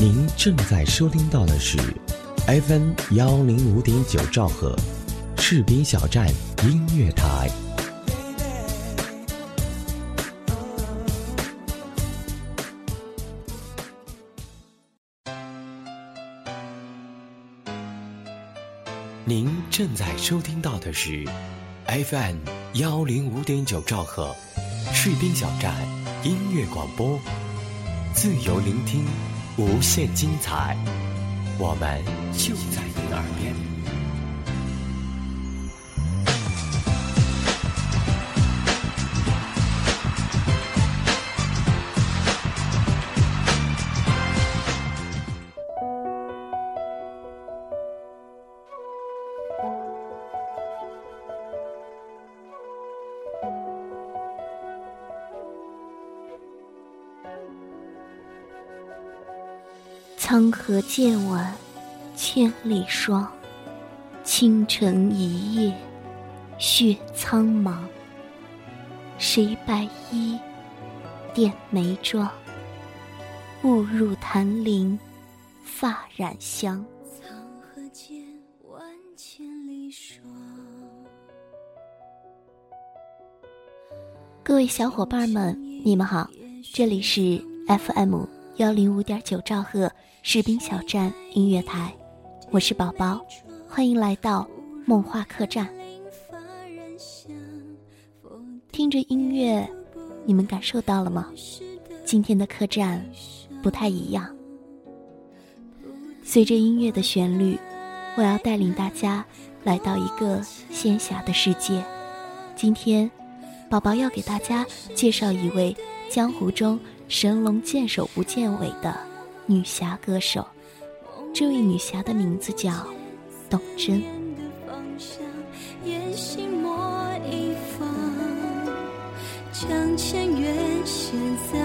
您正在收听到的是 FM 幺零五点九兆赫，士兵小站音乐台。您正在收听到的是 FM 幺零五点九兆赫，士兵小站音乐广播，自由聆听。无限精彩，我们就在你耳边。沧河渐晚千里霜，倾城一夜血苍茫。谁白衣点眉妆？误入檀林发染香。沧河渐晚千里霜。各位小伙伴们，你们好，这里是 FM 幺零五点九兆赫。士兵小站音乐台，我是宝宝，欢迎来到梦话客栈。听着音乐，你们感受到了吗？今天的客栈不太一样。随着音乐的旋律，我要带领大家来到一个仙侠的世界。今天，宝宝要给大家介绍一位江湖中神龙见首不见尾的。女侠歌手，这位女侠的名字叫董贞。将前缘写在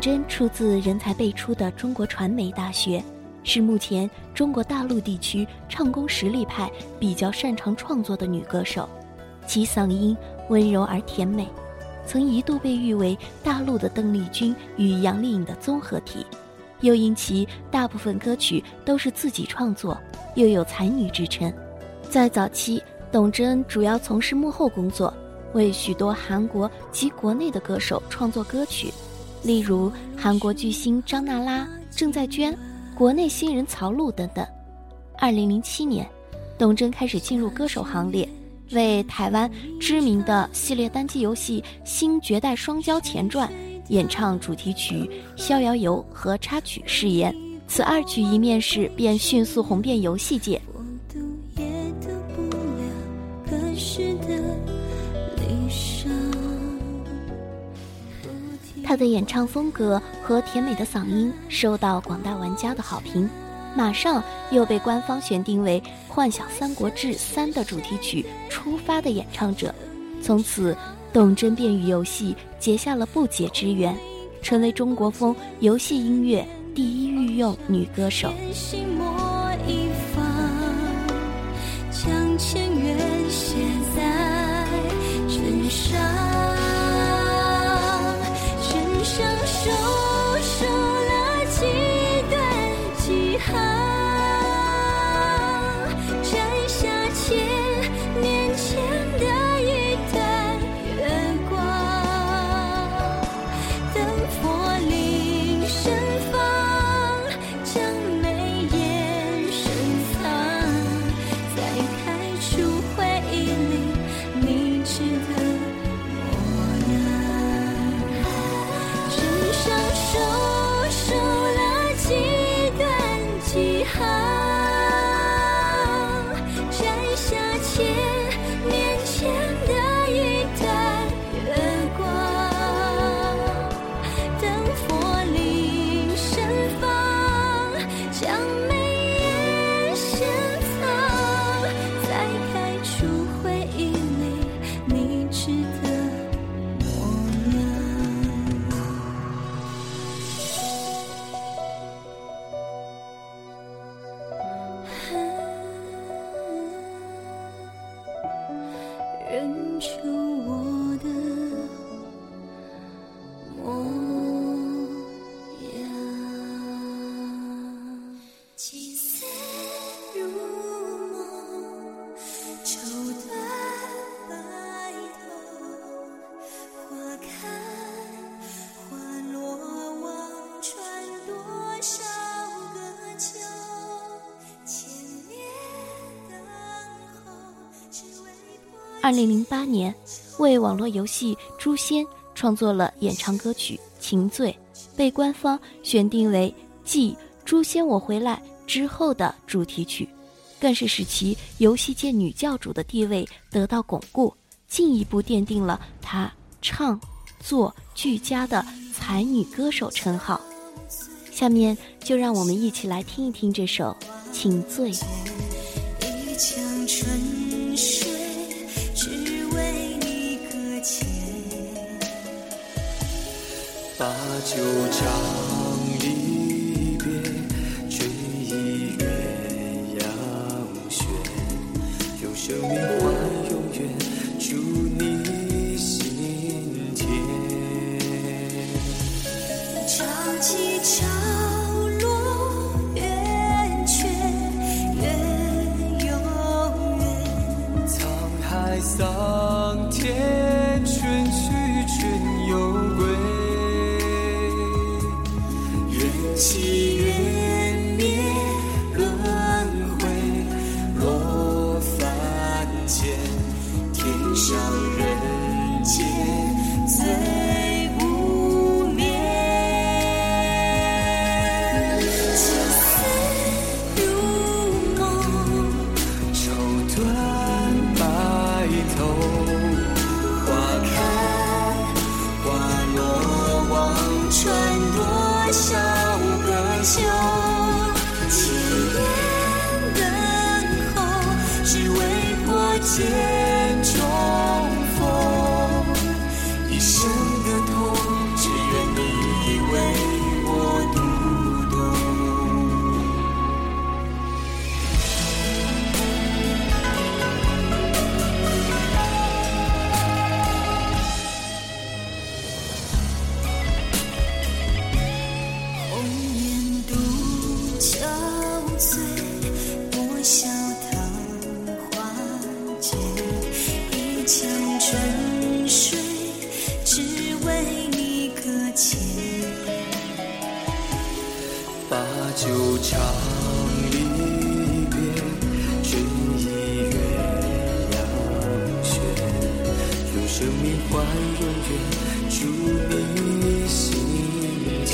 董贞出自人才辈出的中国传媒大学，是目前中国大陆地区唱功实力派比较擅长创作的女歌手。其嗓音温柔而甜美，曾一度被誉为大陆的邓丽君与杨丽颖的综合体。又因其大部分歌曲都是自己创作，又有才女之称。在早期，董贞主要从事幕后工作，为许多韩国及国内的歌手创作歌曲。例如韩国巨星张娜拉、郑在娟，国内新人曹璐等等。二零零七年，董贞开始进入歌手行列，为台湾知名的系列单机游戏《新绝代双骄前传》演唱主题曲《逍遥游》和插曲誓言。此二曲一面世，便迅速红遍游戏界。他的演唱风格和甜美的嗓音受到广大玩家的好评，马上又被官方选定为《幻想三国志三》的主题曲《出发》的演唱者。从此，董贞便与游戏结下了不解之缘，成为中国风游戏音乐第一御用女歌手。将千月写在枕上。二零零八年，为网络游戏《诛仙》创作了演唱歌曲《情醉》，被官方选定为继《诛仙我回来》之后的主题曲，更是使其游戏界女教主的地位得到巩固，进一步奠定了她唱作俱佳的才女歌手称号。下面就让我们一起来听一听这首《情醉》。酒家。把酒唱一别，追忆鸳鸯轩。用生命换永远，祝你心田。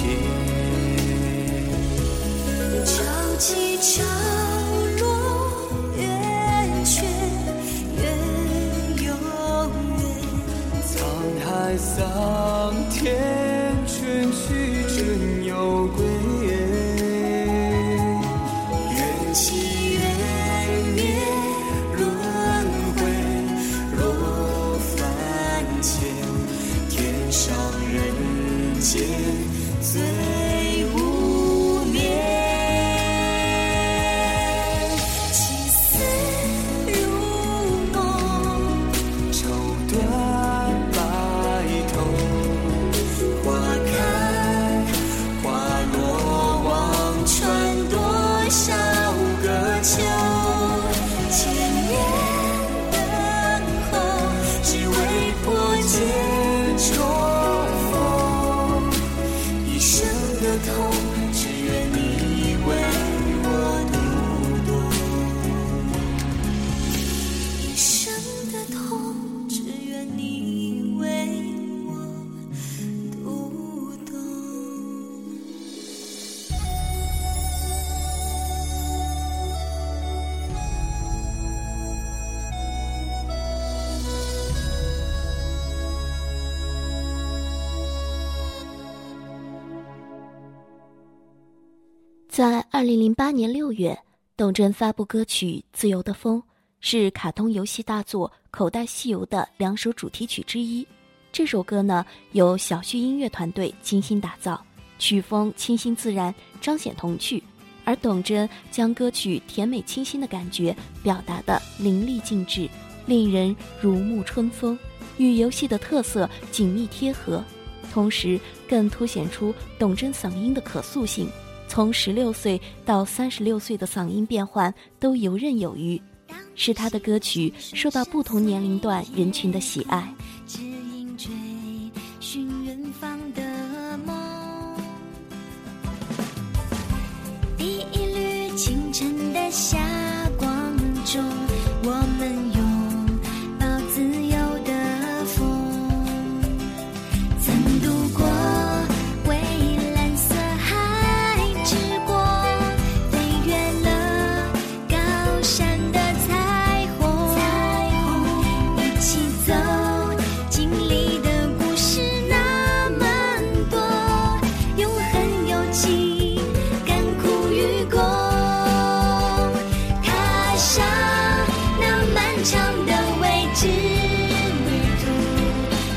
潮起潮八年六月，董贞发布歌曲《自由的风》，是卡通游戏大作《口袋西游》的两首主题曲之一。这首歌呢，由小旭音乐团队精心打造，曲风清新自然，彰显童趣。而董贞将歌曲甜美清新的感觉表达的淋漓尽致，令人如沐春风，与游戏的特色紧密贴合，同时更凸显出董贞嗓音的可塑性。从十六岁到三十六岁的嗓音变换都游刃有余，使他的歌曲受到不同年龄段人群的喜爱。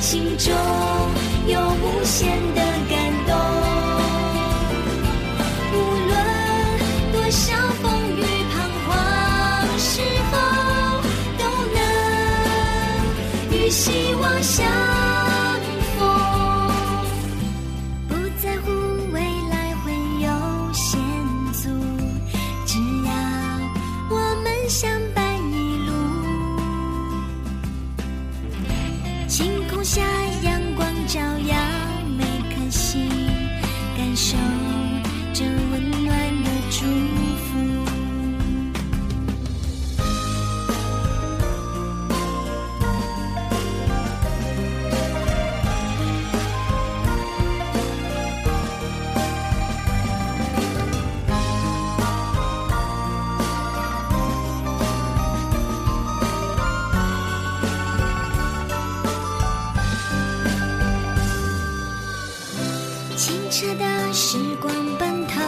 心中。清澈的时光奔腾。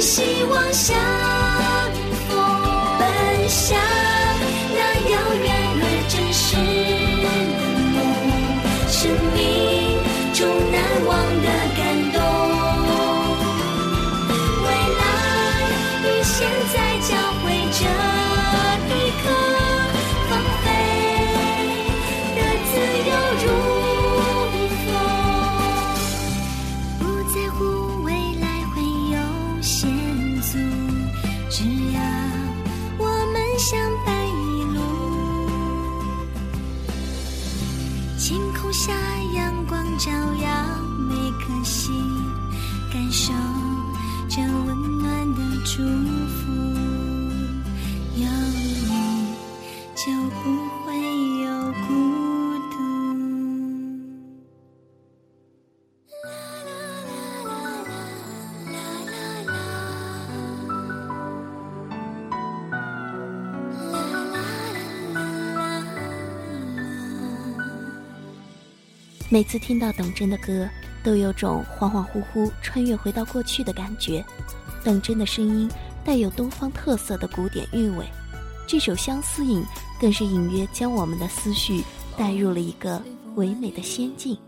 希望相逢奔向那遥远而真实的梦是你每次听到董贞的歌，都有种恍恍惚惚穿越回到过去的感觉。董贞的声音带有东方特色的古典韵味，这首《相思引》更是隐约将我们的思绪带入了一个唯美的仙境。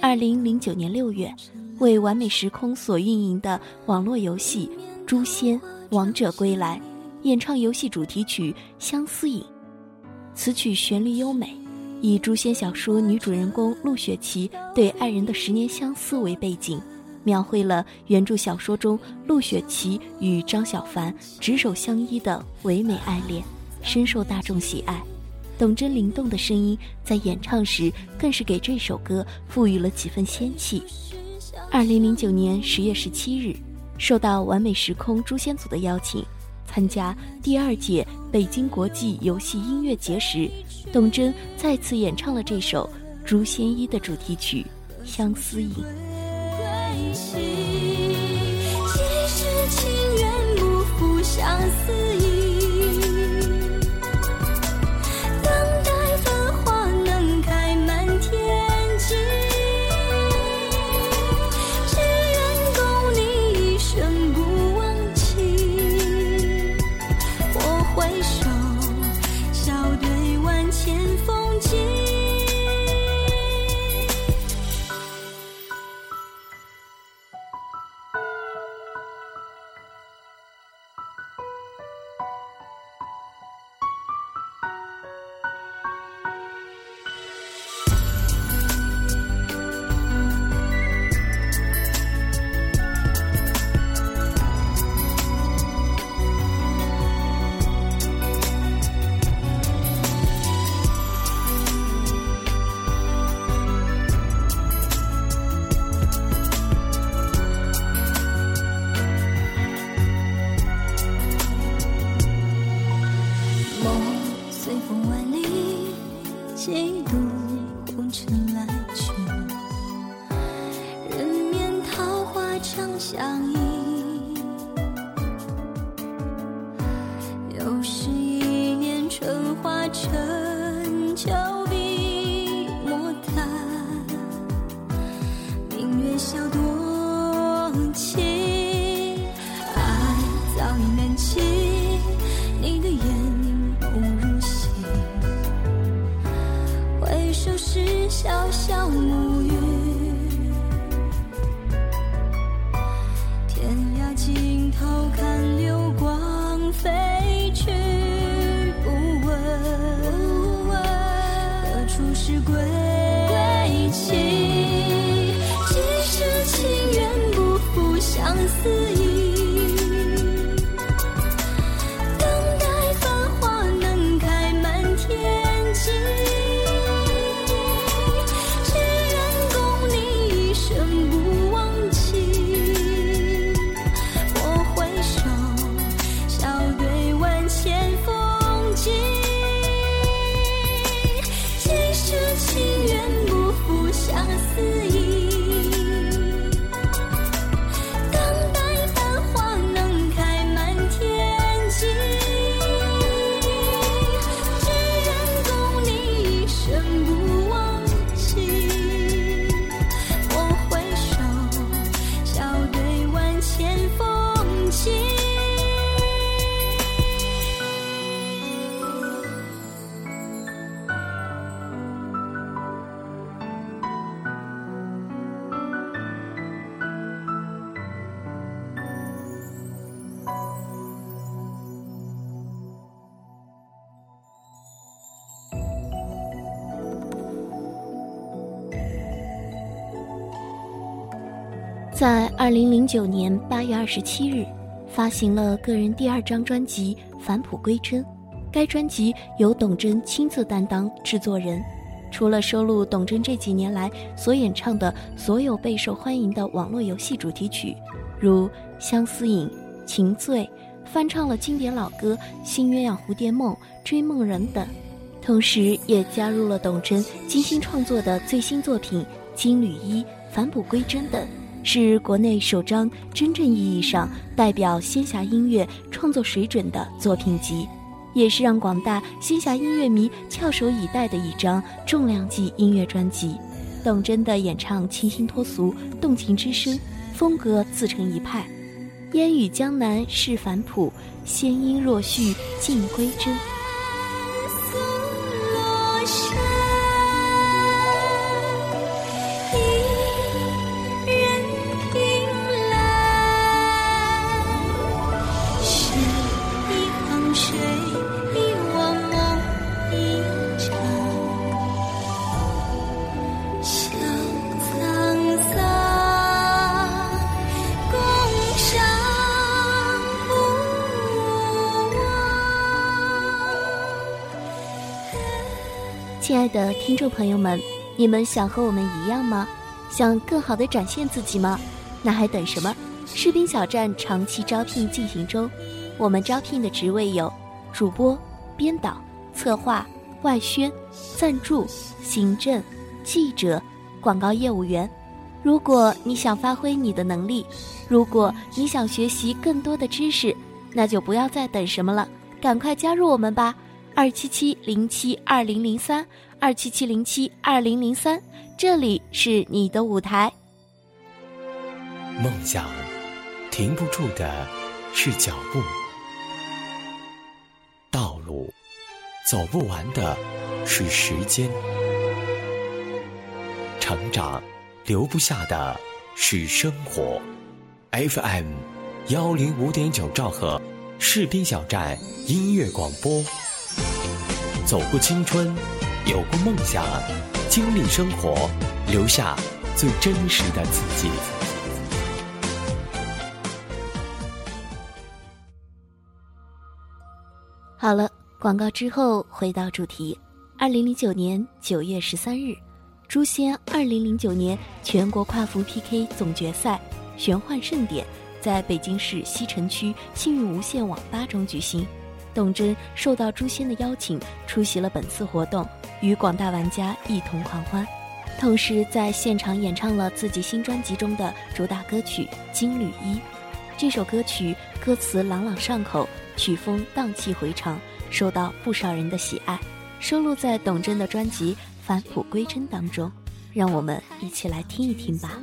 二零零九年六月，为完美时空所运营的网络游戏《诛仙王者归来》，演唱游戏主题曲《相思引》，此曲旋律优美。以诛仙小说女主人公陆雪琪对爱人的十年相思为背景，描绘了原著小说中陆雪琪与张小凡执手相依的唯美爱恋，深受大众喜爱。董贞灵动的声音在演唱时，更是给这首歌赋予了几分仙气。二零零九年十月十七日，受到完美时空诛仙组的邀请，参加第二届北京国际游戏音乐节时，董贞再次演唱了这首《诛仙一》的主题曲《相思引》。即使情缘不负相思意。在二零零九年八月二十七日，发行了个人第二张专辑《返璞归真》。该专辑由董贞亲自担当制作人，除了收录董贞这几年来所演唱的所有备受欢迎的网络游戏主题曲，如《相思引》《情醉》，翻唱了经典老歌《新鸳鸯蝴蝶梦》《追梦人》等，同时也加入了董贞精心创作的最新作品《金缕衣》《返璞归真》等。是国内首张真正意义上代表仙侠音乐创作水准的作品集，也是让广大仙侠音乐迷翘首以待的一张重量级音乐专辑。董贞的演唱清新脱俗，动情之声，风格自成一派。烟雨江南是返璞，仙音若续尽归真。听众朋友们，你们想和我们一样吗？想更好的展现自己吗？那还等什么？士兵小站长期招聘进行中，我们招聘的职位有主播、编导、策划、外宣、赞助、行政、记者、广告业务员。如果你想发挥你的能力，如果你想学习更多的知识，那就不要再等什么了，赶快加入我们吧！二七七零七二零零三，二七七零七二零零三，这里是你的舞台。梦想，停不住的是脚步；道路，走不完的是时间；成长。留不下的是生活。FM 幺零五点九兆赫，士兵小站音乐广播。走过青春，有过梦想，经历生活，留下最真实的自己。好了，广告之后回到主题。二零零九年九月十三日。诛仙二零零九年全国跨服 PK 总决赛玄幻盛典在北京市西城区幸运无限网吧中举行，董贞受到诛仙的邀请，出席了本次活动，与广大玩家一同狂欢，同时在现场演唱了自己新专辑中的主打歌曲《金缕衣》。这首歌曲歌词朗朗上口，曲风荡气回肠，受到不少人的喜爱，收录在董贞的专辑。返璞归真当中，让我们一起来听一听吧。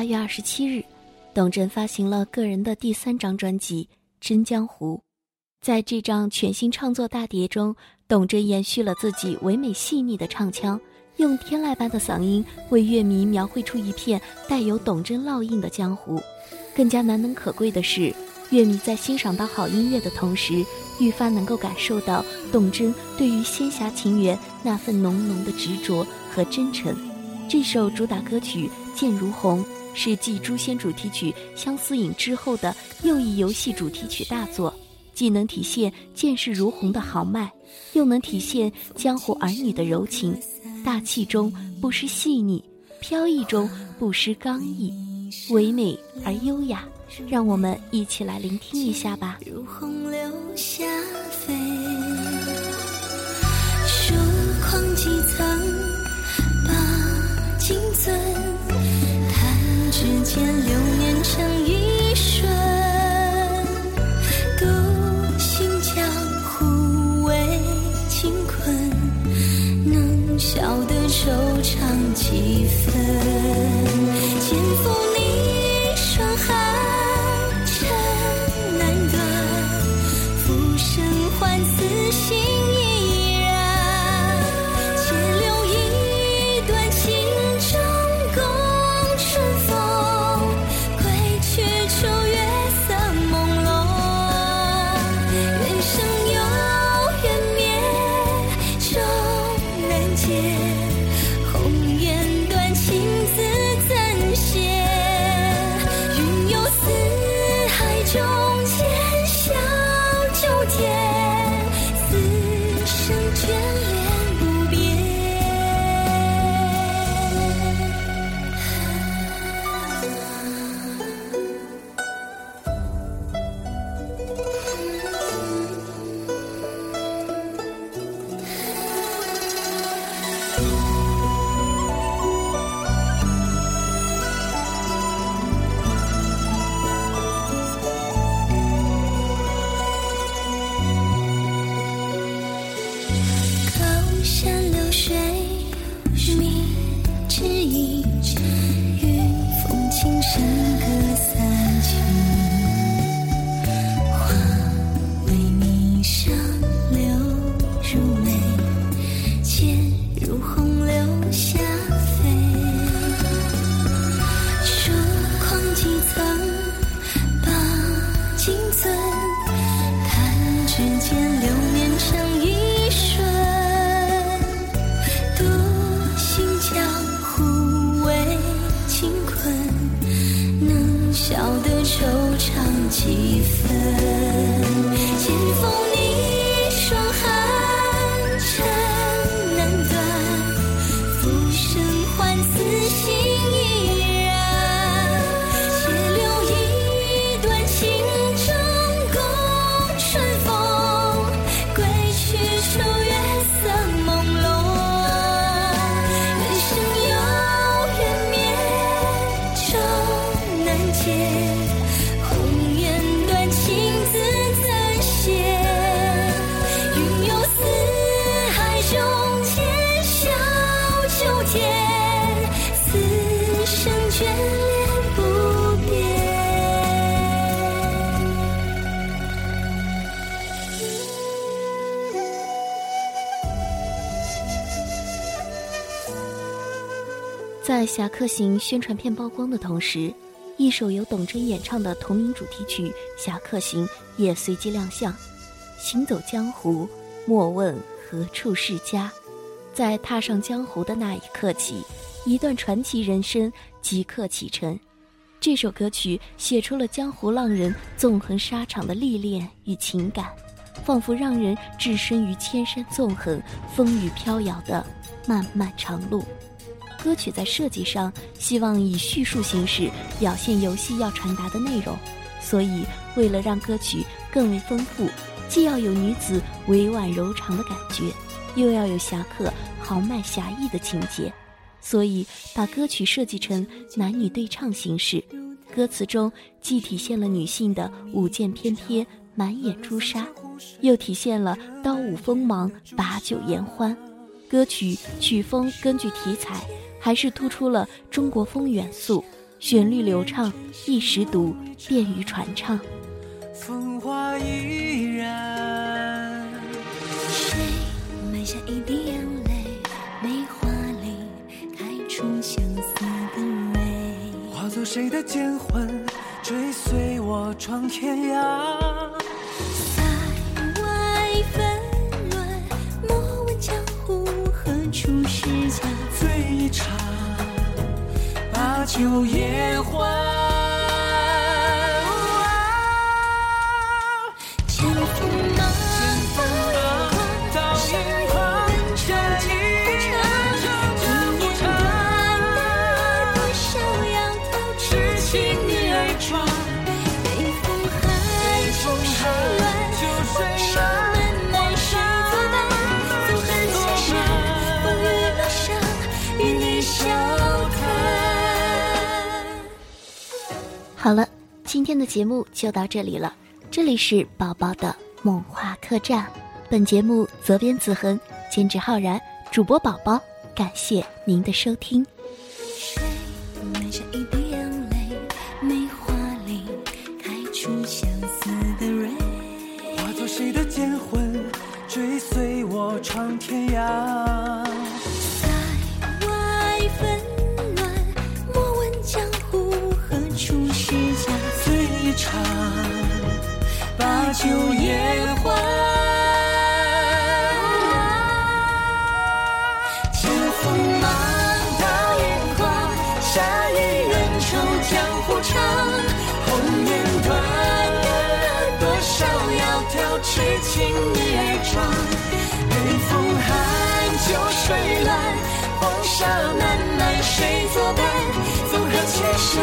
八月二十七日，董贞发行了个人的第三张专辑《真江湖》。在这张全新创作大碟中，董贞延续了自己唯美细腻的唱腔，用天籁般的嗓音为乐迷描绘出一片带有董贞烙印的江湖。更加难能可贵的是，乐迷在欣赏到好音乐的同时，愈发能够感受到董贞对于仙侠情缘那份浓浓的执着和真诚。这首主打歌曲《剑如虹》是继《诛仙》主题曲《相思影》之后的又一游戏主题曲大作。既能体现剑势如虹的豪迈，又能体现江湖儿女的柔情，大气中不失细腻，飘逸中不失刚毅，唯美而优雅。让我们一起来聆听一下吧。如洪流下飞，疏狂几层，千流在《侠客行》宣传片曝光的同时，一首由董贞演唱的同名主题曲《侠客行》也随即亮相。行走江湖，莫问何处是家。在踏上江湖的那一刻起，一段传奇人生即刻启程。这首歌曲写出了江湖浪人纵横沙场的历练与情感，仿佛让人置身于千山纵横、风雨飘摇的漫漫长路。歌曲在设计上希望以叙述形式表现游戏要传达的内容，所以为了让歌曲更为丰富，既要有女子委婉柔长的感觉，又要有侠客豪迈侠义的情节，所以把歌曲设计成男女对唱形式。歌词中既体现了女性的舞剑翩翩、满眼朱砂，又体现了刀舞锋芒、把酒言欢。歌曲曲风根据题材，还是突出了中国风元素，旋律流畅，易识读，便于传唱。风花依然。谁埋下一滴眼泪？梅花里开出相思的蕊。化作谁的剑魂，追随我闯天涯。一场，把酒言欢。好了，今天的节目就到这里了。这里是宝宝的梦话客栈，本节目责编子恒，监制浩然，主播宝宝。感谢您的收听。谁埋下一滴眼泪？梅花里开出相思的蕊。化作谁的剑魂，追随我闯天涯。把酒言欢。剑锋芒到眼眶，杀一人愁江湖长。红颜断，多少窈窕痴情女儿装。北风寒，秋水乱，黄沙漫漫谁作伴？纵横千山，